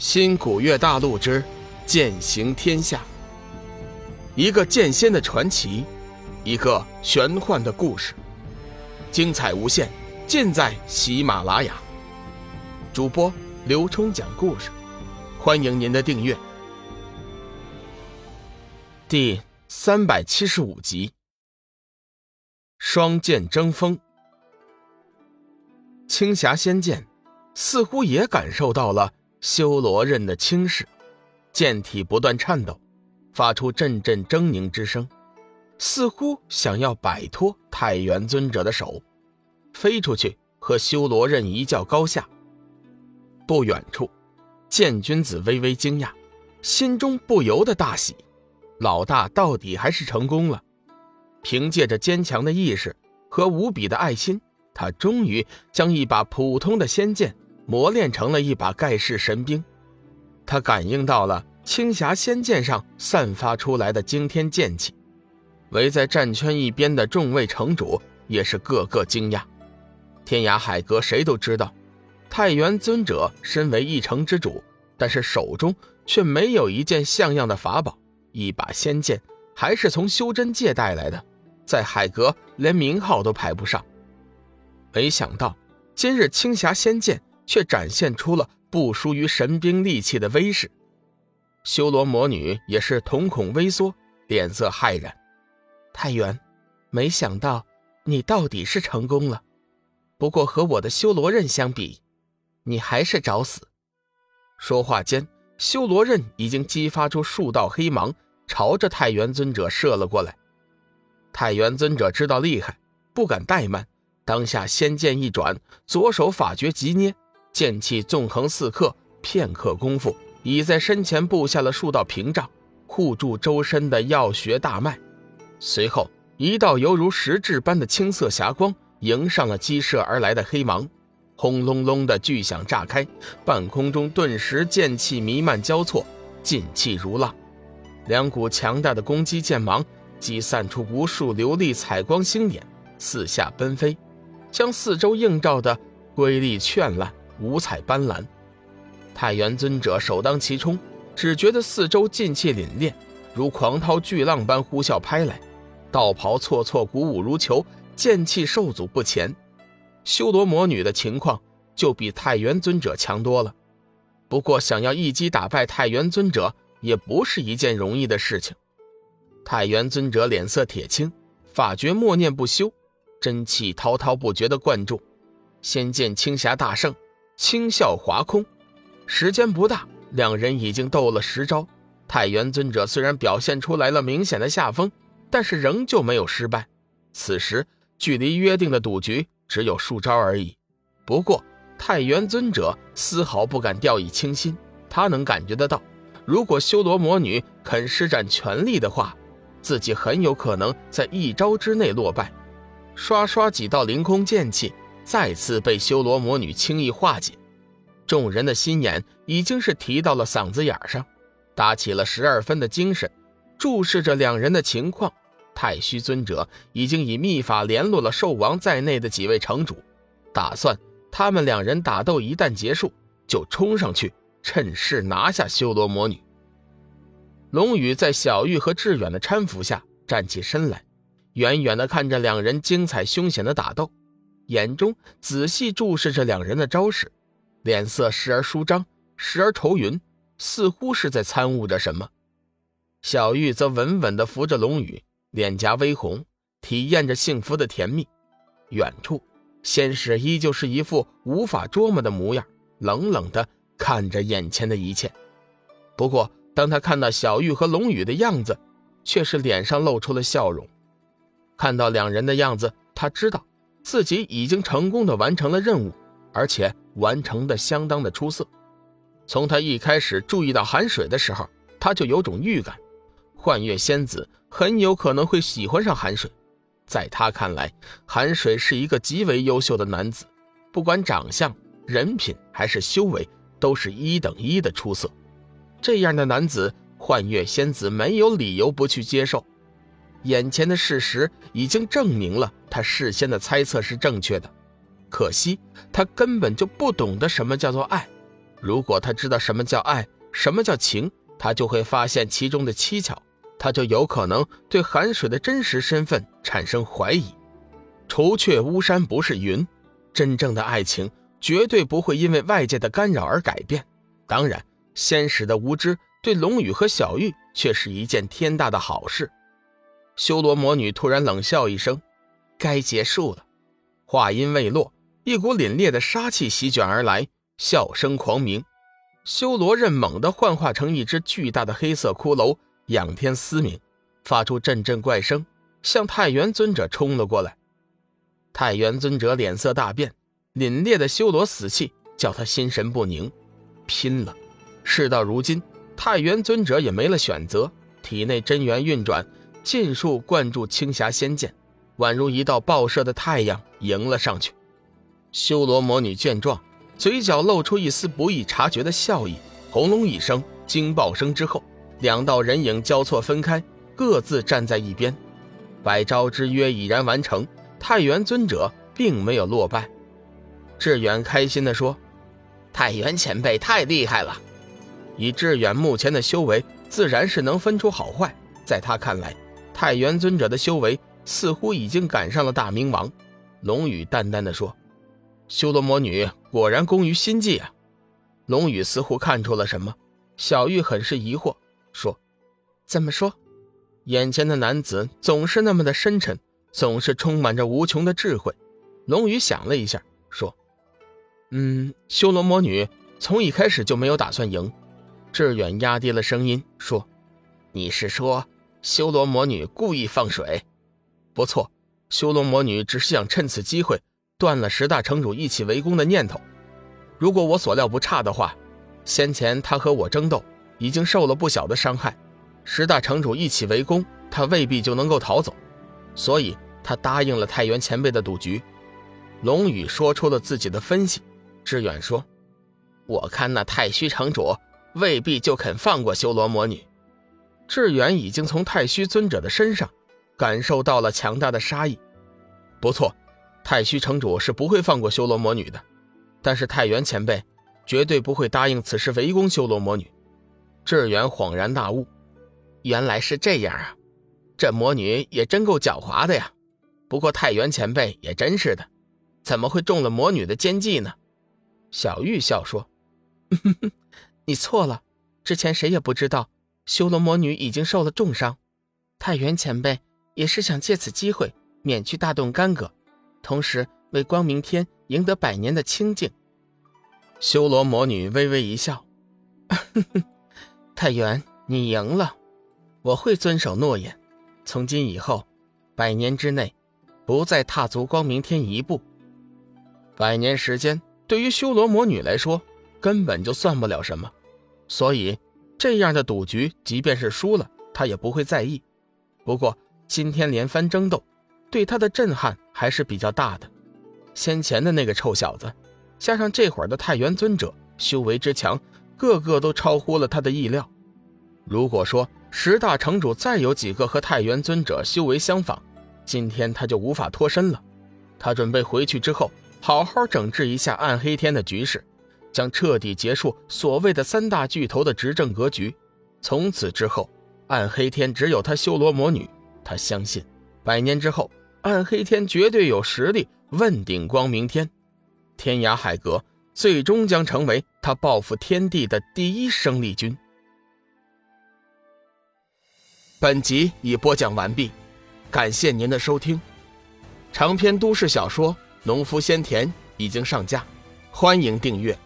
新古月大陆之剑行天下，一个剑仙的传奇，一个玄幻的故事，精彩无限，尽在喜马拉雅。主播刘冲讲故事，欢迎您的订阅。第三百七十五集，双剑争锋。青霞仙剑似乎也感受到了。修罗刃的轻视，剑体不断颤抖，发出阵阵狰狞之声，似乎想要摆脱太元尊者的手，飞出去和修罗刃一较高下。不远处，剑君子微微惊讶，心中不由得大喜，老大到底还是成功了。凭借着坚强的意识和无比的爱心，他终于将一把普通的仙剑。磨练成了一把盖世神兵，他感应到了青霞仙剑上散发出来的惊天剑气。围在战圈一边的众位城主也是个个惊讶。天涯海阁谁都知道，太元尊者身为一城之主，但是手中却没有一件像样的法宝，一把仙剑还是从修真界带来的，在海阁连名号都排不上。没想到今日青霞仙剑。却展现出了不输于神兵利器的威势，修罗魔女也是瞳孔微缩，脸色骇然。太元，没想到你到底是成功了，不过和我的修罗刃相比，你还是找死。说话间，修罗刃已经激发出数道黑芒，朝着太元尊者射了过来。太元尊者知道厉害，不敢怠慢，当下仙剑一转，左手法诀急捏。剑气纵横四刻，片刻功夫，已在身前布下了数道屏障，护住周身的药穴大脉。随后，一道犹如实质般的青色霞光迎上了激射而来的黑芒，轰隆隆的巨响炸开，半空中顿时剑气弥漫交错，劲气如浪。两股强大的攻击剑芒击散出无数流丽彩光星点，四下奔飞，将四周映照的瑰丽绚烂。五彩斑斓，太元尊者首当其冲，只觉得四周劲气凛冽，如狂涛巨浪般呼啸拍来，道袍错错鼓舞如球，剑气受阻不前。修罗魔女的情况就比太元尊者强多了，不过想要一击打败太元尊者，也不是一件容易的事情。太元尊者脸色铁青，法诀默念不休，真气滔滔不绝地灌注，仙剑青霞大圣。轻笑划空，时间不大，两人已经斗了十招。太元尊者虽然表现出来了明显的下风，但是仍旧没有失败。此时距离约定的赌局只有数招而已。不过太元尊者丝毫不敢掉以轻心，他能感觉得到，如果修罗魔女肯施展全力的话，自己很有可能在一招之内落败。刷刷几道凌空剑气。再次被修罗魔女轻易化解，众人的心眼已经是提到了嗓子眼上，打起了十二分的精神，注视着两人的情况。太虚尊者已经以秘法联络了兽王在内的几位城主，打算他们两人打斗一旦结束，就冲上去趁势拿下修罗魔女。龙宇在小玉和志远的搀扶下站起身来，远远地看着两人精彩凶险的打斗。眼中仔细注视着两人的招式，脸色时而舒张，时而愁云，似乎是在参悟着什么。小玉则稳稳地扶着龙宇，脸颊微红，体验着幸福的甜蜜。远处，仙使依旧是一副无法捉摸的模样，冷冷地看着眼前的一切。不过，当他看到小玉和龙宇的样子，却是脸上露出了笑容。看到两人的样子，他知道。自己已经成功的完成了任务，而且完成的相当的出色。从他一开始注意到寒水的时候，他就有种预感，幻月仙子很有可能会喜欢上寒水。在他看来，寒水是一个极为优秀的男子，不管长相、人品还是修为，都是一等一的出色。这样的男子，幻月仙子没有理由不去接受。眼前的事实已经证明了他事先的猜测是正确的，可惜他根本就不懂得什么叫做爱，如果他知道什么叫爱，什么叫情，他就会发现其中的蹊跷，他就有可能对韩水的真实身份产生怀疑。除却巫山不是云，真正的爱情绝对不会因为外界的干扰而改变。当然，先使的无知对龙宇和小玉却是一件天大的好事。修罗魔女突然冷笑一声：“该结束了。”话音未落，一股凛冽的杀气席卷而来，笑声狂鸣。修罗刃猛地幻化成一只巨大的黑色骷髅，仰天嘶鸣，发出阵阵怪声，向太元尊者冲了过来。太元尊者脸色大变，凛冽的修罗死气叫他心神不宁。拼了！事到如今，太元尊者也没了选择，体内真元运转，尽数灌注青霞仙剑，宛如一道爆射的太阳，迎了上去。修罗魔女见状，嘴角露出一丝不易察觉的笑意，轰隆一声惊爆声之后，两道人影交错分开，各自站在一边。百招之约已然完成。太元尊者并没有落败，志远开心地说：“太元前辈太厉害了。”以志远目前的修为，自然是能分出好坏。在他看来，太元尊者的修为似乎已经赶上了大明王。龙宇淡淡的说：“修罗魔女果然工于心计啊。”龙宇似乎看出了什么，小玉很是疑惑，说：“怎么说？眼前的男子总是那么的深沉。”总是充满着无穷的智慧。龙宇想了一下，说：“嗯，修罗魔女从一开始就没有打算赢。”志远压低了声音说：“你是说修罗魔女故意放水？不错，修罗魔女只是想趁此机会断了十大城主一起围攻的念头。如果我所料不差的话，先前她和我争斗已经受了不小的伤害，十大城主一起围攻，她未必就能够逃走。”所以，他答应了太原前辈的赌局。龙宇说出了自己的分析。志远说：“我看那太虚城主未必就肯放过修罗魔女。”志远已经从太虚尊者的身上感受到了强大的杀意。不错，太虚城主是不会放过修罗魔女的。但是太原前辈绝对不会答应此事围攻修罗魔女。志远恍然大悟：原来是这样啊！这魔女也真够狡猾的呀，不过太元前辈也真是的，怎么会中了魔女的奸计呢？小玉笑说：“你错了，之前谁也不知道修罗魔女已经受了重伤，太元前辈也是想借此机会免去大动干戈，同时为光明天赢得百年的清净。”修罗魔女微微一笑：“ 太元，你赢了，我会遵守诺言。”从今以后，百年之内，不再踏足光明天一步。百年时间对于修罗魔女来说，根本就算不了什么，所以这样的赌局，即便是输了，她也不会在意。不过今天连番争斗，对他的震撼还是比较大的。先前的那个臭小子，加上这会儿的太元尊者，修为之强，个个都超乎了他的意料。如果说十大城主再有几个和太元尊者修为相仿，今天他就无法脱身了。他准备回去之后，好好整治一下暗黑天的局势，将彻底结束所谓的三大巨头的执政格局。从此之后，暗黑天只有他修罗魔女。他相信，百年之后，暗黑天绝对有实力问鼎光明天，天涯海阁最终将成为他报复天地的第一生力军。本集已播讲完毕，感谢您的收听。长篇都市小说《农夫先田》已经上架，欢迎订阅。